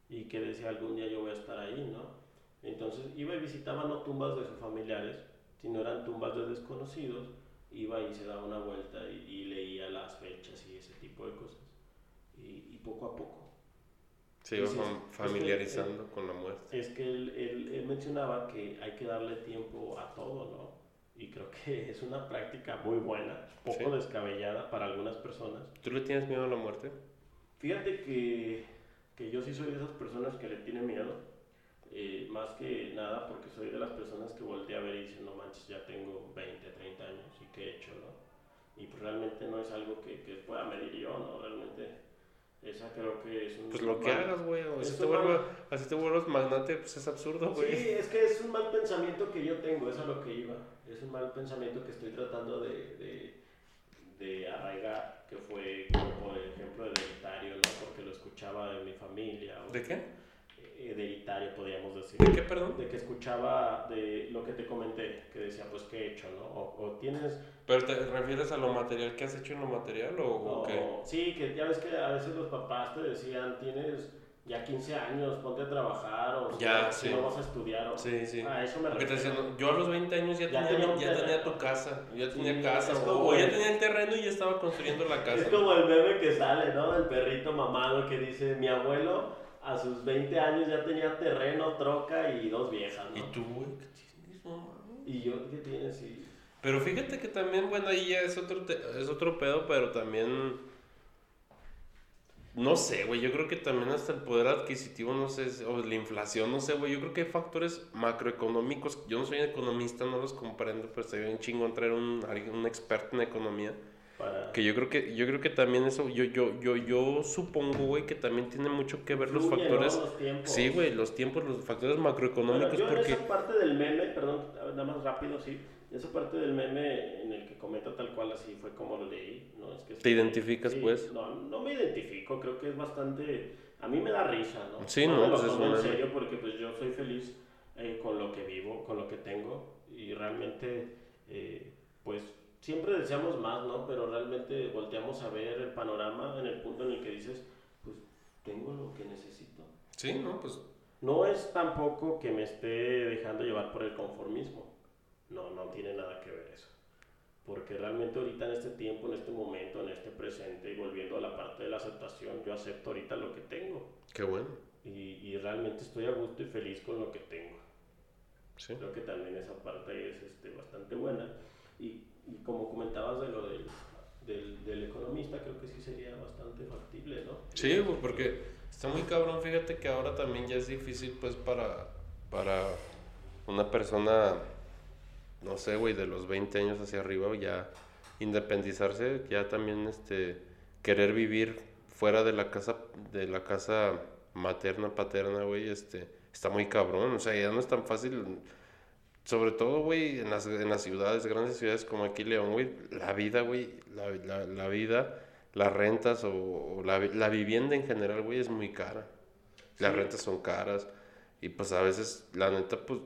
Y que decía algún día yo voy a estar ahí, ¿no? Entonces iba y visitaba no tumbas de sus familiares, sino eran tumbas de desconocidos, iba y se daba una vuelta y, y leía las fechas y ese tipo de cosas. Y, y poco a poco. Se iba Sí, sí, fam- sí. Es que, familiarizando con la muerte. Es que él, él- él mencionaba que hay que darle tiempo a todo, ¿no? Y creo que es una práctica muy buena, poco Sí. descabellada para algunas personas. ¿Tú le tienes miedo a la muerte? Fíjate que, que yo sí soy de esas personas que le tienen miedo, eh, más que nada porque soy de las personas que voltea a ver y dice, no manches, ya tengo 20, 30 años y qué he hecho, ¿no? Y pues realmente no es algo que, que pueda medir yo, ¿no? Realmente esa creo que es un... Pues lo que mal- hagas, güey. o Si te, vuelvas, así te vuelvas magnate, pues es absurdo, Sí, güey. es que es un mal pensamiento que yo tengo, es a lo que iba. Es un mal pensamiento que estoy tratando de, de, de arraigar, que fue, como por ejemplo, hereditario, ¿no? Porque lo escuchaba de mi familia. o- ¿De qué? Eh, Hereditario, podríamos decir. ¿De qué, perdón? De que escuchaba de lo que te comenté, que decía, pues, ¿qué he hecho, no? O, o tienes... ¿Pero te refieres a lo material que has hecho en lo material o, o qué? sí, que ya ves que a veces los papás te decían, tienes ya 15 años, ponte a trabajar, o Ya, si sí. no vas a estudiar, o... Sí, sí. A eso me refiero. decían, yo a los 20 años ya, Ya tenía, tenía ya tenía tu casa, ya Sí, tenía casa, es o, ya el- tenía el terreno y ya estaba construyendo la casa. Es como el meme que sale, ¿no? Del perrito mamado que dice, mi abuelo a sus 20 años ya tenía terreno, troca y dos viejas, ¿no? ¿Y tú, güey? ¿Qué tienes, no? Y yo, ¿qué tienes? Y... Pero fíjate que también, bueno, ahí ya es otro, te- es otro pedo, pero también... No sé, güey, yo creo que también hasta el poder adquisitivo, no sé, o la inflación, no sé, güey, yo creo que hay factores macroeconómicos, yo no soy economista, no los comprendo, pero estaría bien chingón traer un, un experto en economía, Para... que yo creo que, yo creo que también eso, yo, yo, yo, yo supongo, güey, que también tiene mucho que ver los Fluye, ¿no? factores, Los tiempos. sí, güey, los tiempos, los factores Bueno, macroeconómicos, yo en porque... esa parte del meme, perdón, nada más rápido, sí. Esa parte del meme en el que comenta tal cual así fue como lo leí, ¿no? Es que ¿Te identificas, sí, pues? No, no me identifico, creo que es bastante... A mí me da risa, ¿no? Sí, no, no, me lo pues es tomo en serio porque pues yo soy feliz eh, con lo que vivo, con lo que tengo y realmente eh, pues siempre deseamos más, ¿no? Pero realmente volteamos a ver el panorama en el punto en el que dices, pues tengo lo que necesito. Sí, no, pues No es tampoco que me esté dejando llevar por el conformismo. No, no tiene nada que ver eso. Porque realmente ahorita en este tiempo, en este momento, en este presente, y volviendo a la parte de la aceptación, yo acepto ahorita lo que tengo. qué bueno, Y, y realmente estoy a gusto y feliz con lo que tengo. sí. Creo que también esa parte es este, bastante buena. Y, y como comentabas de lo del, del, del economista, creo que sí sería bastante factible, ¿no? Sí, porque está muy cabrón, fíjate que ahora también ya es difícil pues para, para una persona, no sé, güey, de los 20 años hacia arriba ya independizarse, ya también este querer vivir fuera de la casa de la casa materna, paterna, güey, este está muy cabrón, o sea, ya no es tan fácil sobre todo, güey, en las, en las ciudades, grandes ciudades como aquí León, güey, la vida, güey, la, la, la vida, las rentas o, o la, la vivienda en general, güey, es muy cara. Las Sí. rentas son caras y pues a veces, la neta, pues,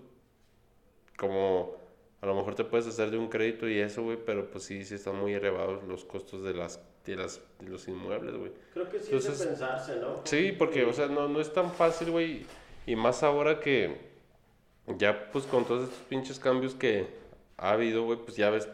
como a lo mejor te puedes hacer de un crédito y eso, güey, pero pues sí, sí están muy elevados los costos de las de, las, de los inmuebles, güey. Creo que sí es Entonces, de pensarse, ¿no? Sí, porque, o sea, no, no es tan fácil, güey. Y más ahora que ya, pues, con todos estos pinches cambios que ha habido, güey, pues ya ves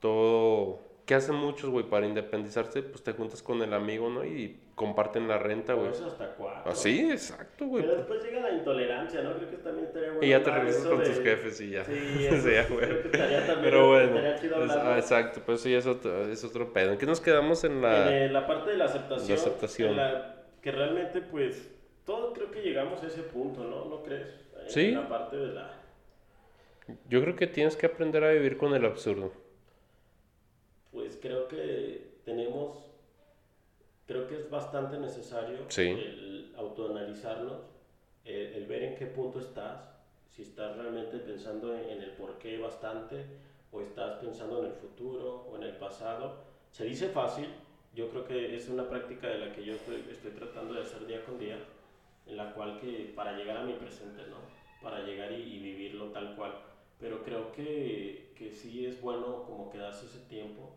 todo. ¿Qué hacen muchos, güey, para independizarse? Pues te juntas con el amigo, ¿no? Y comparten la renta, güey. Pues hasta cuatro. Así, exacto, güey. Pero después llega la intolerancia, ¿no? Creo que también estaría y ya te regresas con tus jefes y ya. Sí, eso, ya, creo que estaría también, Pero bueno, estaría chido es- ah, exacto, pues sí, es otro, es otro pedo. ¿En qué nos quedamos en la...? En eh, la parte de la aceptación, La aceptación. la que realmente pues todos creo que llegamos a ese punto, ¿no? ¿No crees? Sí. la parte de la... Yo creo que tienes que aprender a vivir con el absurdo. Pues creo que tenemos, creo que es bastante necesario Sí. el autoanalizarnos, el, el ver en qué punto estás, si estás realmente pensando en, en el por qué bastante, o estás pensando en el futuro o en el pasado. Se dice fácil, yo creo que es una práctica de la que yo estoy, estoy tratando de hacer día con día, en la cual que para llegar a mi presente, ¿no? Para llegar y, y vivirlo tal cual. Pero creo que, que sí es bueno como quedarse ese tiempo,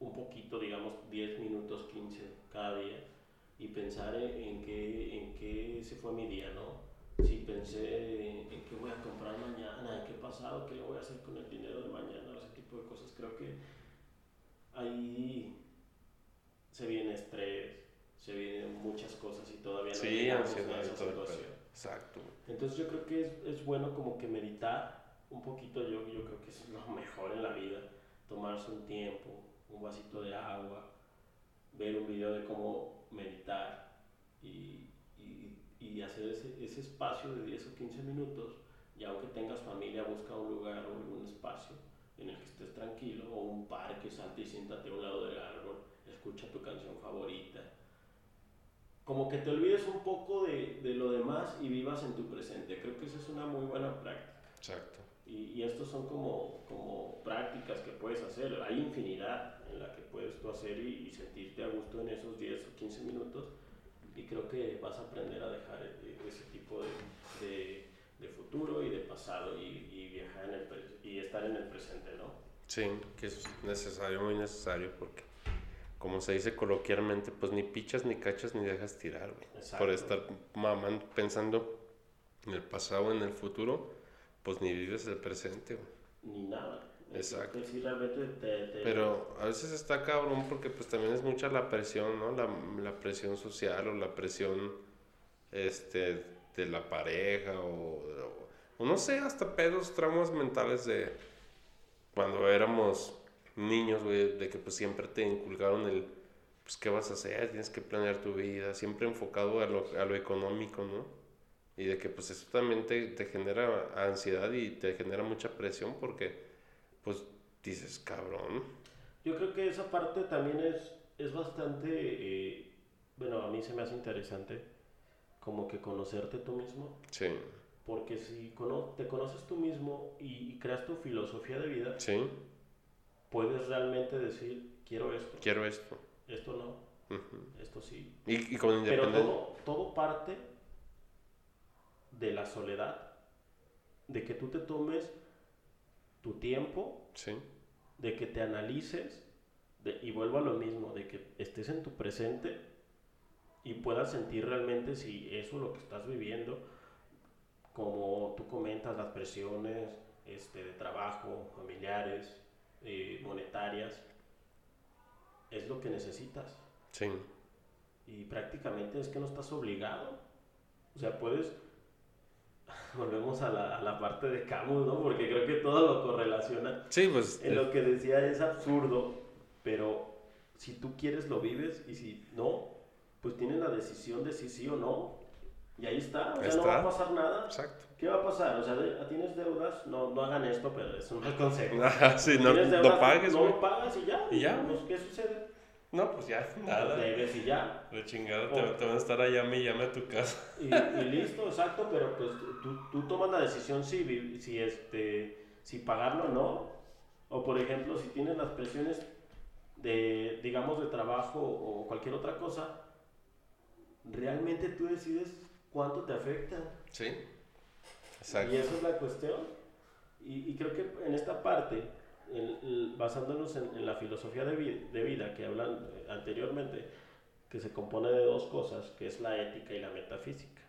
un poquito, digamos 10 minutos, 15 cada día, y pensar en, en qué, en qué se fue mi día, ¿no? Si pensé en, en qué voy a comprar mañana, en qué pasado, qué le voy a hacer con el dinero de mañana, ese tipo de cosas. Creo que ahí se viene estrés, se vienen muchas cosas y todavía no Sí, llegamos a esa situación. Exacto. Entonces yo creo que es, es bueno como que meditar un poquito, yo, yo creo que es lo mejor en la vida, tomarse un tiempo, un vasito de agua, ver un video de cómo meditar y, y, y hacer ese, ese espacio de 10 o 15 minutos y aunque tengas familia busca un lugar o algún espacio en el que estés tranquilo o un parque, salte y siéntate a un lado del árbol, escucha tu canción favorita como que te olvides un poco de, de lo demás y vivas en tu presente. Creo que esa es una muy buena práctica. Exacto. Y, y estos son como, como prácticas que puedes hacer. Hay infinidad en la que puedes tú hacer y, y sentirte a gusto en esos 10 o 15 minutos. Y creo que vas a aprender a dejar e- ese tipo de, de, de futuro y de pasado y, y viajar en el y estar en el presente, ¿no? Sí, que es necesario, muy necesario, porque como se dice coloquialmente, pues ni pichas, ni cachas, ni dejas tirar, güey. Por estar mamando, pensando en el pasado en el futuro, pues ni vives el presente, güey. Ni nada. Exacto. Sí, realmente te, te- Pero a veces está cabrón porque pues también es mucha la presión, ¿no? La, la presión social o la presión este, de la pareja o, o no sé, hasta pedos, traumas mentales de cuando éramos niños, güey, de que pues siempre te inculcaron el, pues qué vas a hacer, tienes que planear tu vida, siempre enfocado a lo, a lo económico, ¿no? Y de que pues eso también te, te genera ansiedad y te genera mucha presión porque pues dices, cabrón, Yo creo que esa parte también es, es bastante, eh, bueno, a mí se me hace interesante como que conocerte tú mismo, sí, porque si cono- te conoces tú mismo y, y creas tu filosofía de vida, sí, puedes realmente decir, quiero esto, quiero esto. esto no, esto sí. Y, y con Pero todo, todo parte de la soledad, de que tú te tomes tu tiempo Sí, de que te analices de- y vuelvo a lo mismo, de que estés en tu presente y puedas sentir realmente si eso lo que estás viviendo, como tú comentas, las presiones este, de trabajo, familiares, eh, monetarias, es lo que necesitas. sí, Y prácticamente es que no estás obligado. O sea, puedes... Volvemos a la, a la parte de Camus, ¿no? Porque creo que todo lo correlaciona. sí, pues En lo que decía es absurdo, pero si tú quieres lo vives y si no, pues tienes la decisión de si sí o no. Y ahí está, o sea, Ahí no va a está. pasar nada. exacto. ¿Qué va a pasar? O sea, de- tienes deudas, no, no hagan esto, pero es un consejo. Ajá, sí, no, Tienes no deudas, pagues, No pagas y ya. Y ya, Pues, ¿Qué sucede? No, pues ya, Debes y ya. De chingada, te- te, van a estar allá, me llame a tu casa. Y, y listo, exacto, pero pues tú, tú tomas la decisión si, si, este, si pagarlo o no. O por ejemplo, si tienes las presiones de, digamos, de trabajo o cualquier otra cosa, realmente tú decides cuánto te afecta. Sí, Y exacto. esa es la cuestión. Y, y creo que en esta parte, el- el- basándonos en, en la filosofía de, de vida que hablan eh, anteriormente, que se compone de dos cosas, que es la ética y la metafísica.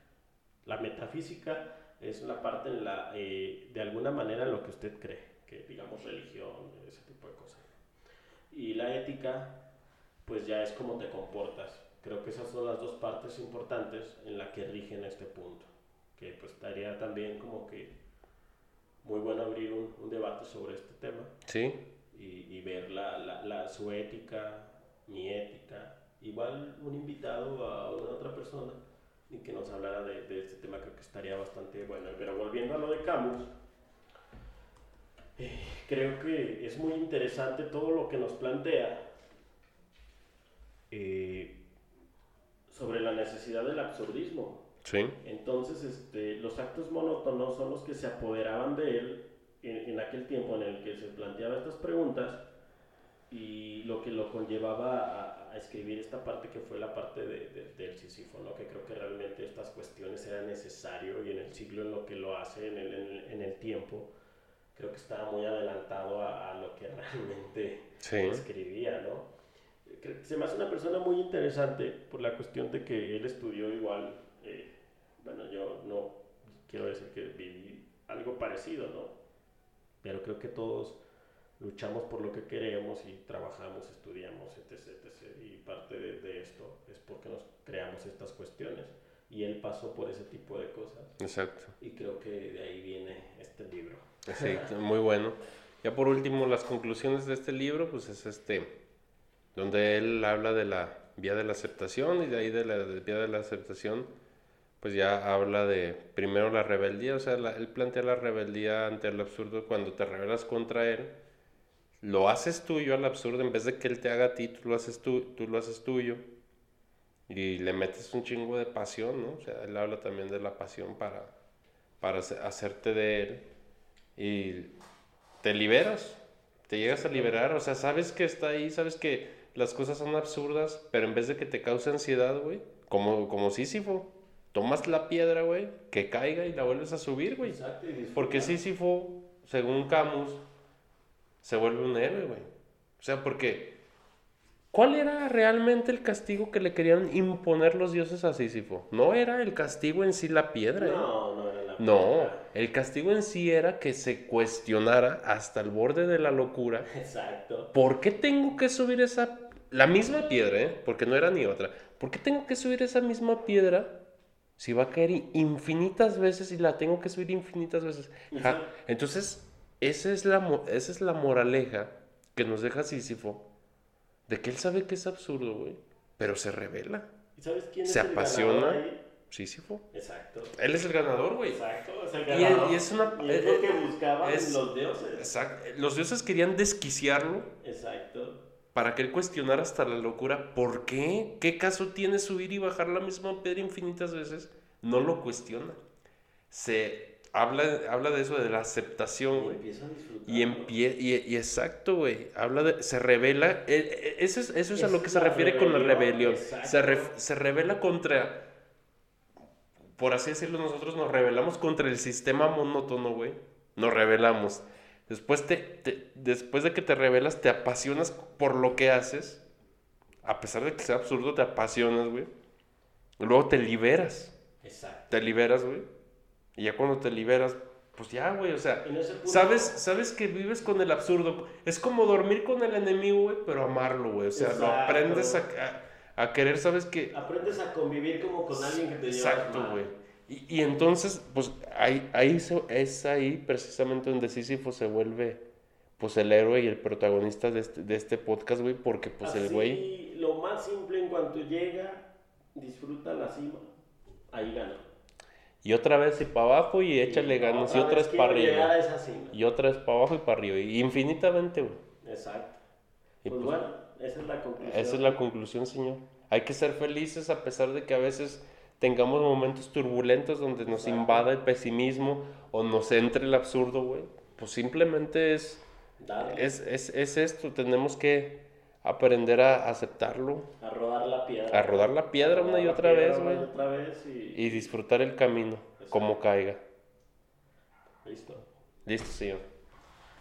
La metafísica es la parte en la, eh, de alguna manera en lo que usted cree, que digamos religión, ese tipo de cosas. Y la ética, pues ya es cómo te comportas. Creo que las dos partes importantes en las que rigen este punto. que pues estaría también como que muy bueno abrir un, un debate sobre este tema Sí, y, y ver la, la, la- su ética, mi ética, igual un invitado a una otra persona y que nos hablara de, de este tema creo que estaría bastante bueno. Pero volviendo a lo de Camus, eh, creo que es muy interesante todo lo que nos plantea eh, sobre la necesidad del absurdismo. sí, Entonces, este, los actos monótonos son los que se apoderaban de él en, en aquel tiempo en el que se planteaba estas preguntas y lo que lo conllevaba a, a escribir esta parte que fue la parte de, de- del Sísifo, ¿no? que creo que realmente estas cuestiones eran necesario y en el siglo en lo que lo hace, en el, en el, tiempo, creo que estaba muy adelantado a, a lo que realmente sí, escribía, ¿no? Se me hace una persona muy interesante por la cuestión de que él estudió igual, eh, bueno, yo no quiero decir que viví algo parecido, ¿no? Pero creo que todos luchamos por lo que queremos y trabajamos, estudiamos, etc. etc. Y parte de, de esto es porque nos creamos estas cuestiones. Y él pasó por ese tipo de cosas. exacto. Y creo que de ahí viene este libro. Sí, muy bueno. Ya por último, las conclusiones de este libro, pues es este, donde él habla de la vía de la aceptación y de ahí de la de vía de la aceptación, pues ya habla de primero la rebeldía, o sea, la- él plantea la rebeldía ante el absurdo cuando te rebelas contra él, lo haces tuyo al absurdo, en vez de que él te haga a ti, tú lo haces, tú, tú lo haces tuyo y le metes un chingo de pasión, ¿no? O sea, él habla también de la pasión para, para hace- hacerte de él y te liberas, te llegas a liberar, o sea, sabes que está ahí, sabes que las cosas son absurdas, pero en vez de que te cause ansiedad, güey, como, como Sísifo, tomas la piedra, güey, que caiga y la vuelves a subir, güey. Porque Sísifo, según Camus, se vuelve un héroe, güey. O sea, porque ¿cuál era realmente el castigo que le querían imponer los dioses a Sísifo? No era el castigo en sí la piedra, ¿eh? No, no el castigo en sí era que se cuestionara hasta el borde de la locura. Exacto. ¿Por qué tengo que subir esa... La misma piedra, ¿eh? Porque no era ni otra. ¿Por qué tengo que subir esa misma piedra si va a caer infinitas veces y la tengo que subir infinitas veces? Ja. Entonces, esa es, la, esa es la moraleja que nos deja Sísifo. De que él sabe que es absurdo, güey. Pero se revela. ¿Y sabes quién Se es el apasiona. ganador ahí? Sísifo. Exacto. Él es el ganador, güey. Exacto, es el Y- ganador. y es una- Y es lo eh, que buscaban es- los dioses. Exacto. Los dioses querían desquiciarlo Exacto. para que él cuestionara hasta la locura. ¿Por qué? ¿Qué caso tiene subir y bajar la misma piedra infinitas veces? No lo cuestiona. Se habla, habla de eso, de la aceptación, Y güey. empieza a disfrutar. Y, empie y, y exacto, güey. Habla de. Se revela. eh, eh, Eso es, eso es a lo que se refiere con la rebelión. Se, re- se revela contra. Por así decirlo, nosotros nos rebelamos contra el sistema monótono, güey. Nos rebelamos. Después, te, te- después de que te rebelas, te apasionas por lo que haces. A pesar de que sea absurdo, te apasionas, güey. Luego te liberas. Exacto. Te liberas, güey. Y ya cuando te liberas, pues ya, güey. O sea, Sabes, sabes que vives con el absurdo. Es como dormir con el enemigo, güey, pero amarlo, güey. O sea, lo aprendes a, a- querer, sabes que... Aprendes a convivir como con alguien que te llevas Exacto, güey. Y, y entonces, pues ahí, ahí se- es ahí precisamente donde Sísifo se vuelve, pues el héroe y el protagonista de este, de este podcast, güey, porque pues el güey... lo más simple en cuanto llega, disfruta la cima, ahí gana. Y otra vez y para abajo y échale Y ganas. Y otra vez para arriba. esa cima. Y otra vez para abajo y para arriba. Y infinitamente, güey. Exacto. Y pues, pues, bueno, esa es la conclusión. Esa es la conclusión, señor. Hay que ser felices a pesar de que a veces tengamos momentos turbulentos donde nos Exacto. invada el pesimismo o nos entre el absurdo, güey. Pues simplemente es, es, es, es esto. Tenemos que aprender a aceptarlo, a rodar la piedra. a rodar la piedra una y otra vez, güey. Y disfrutar el camino como caiga. Listo. Listo, señor.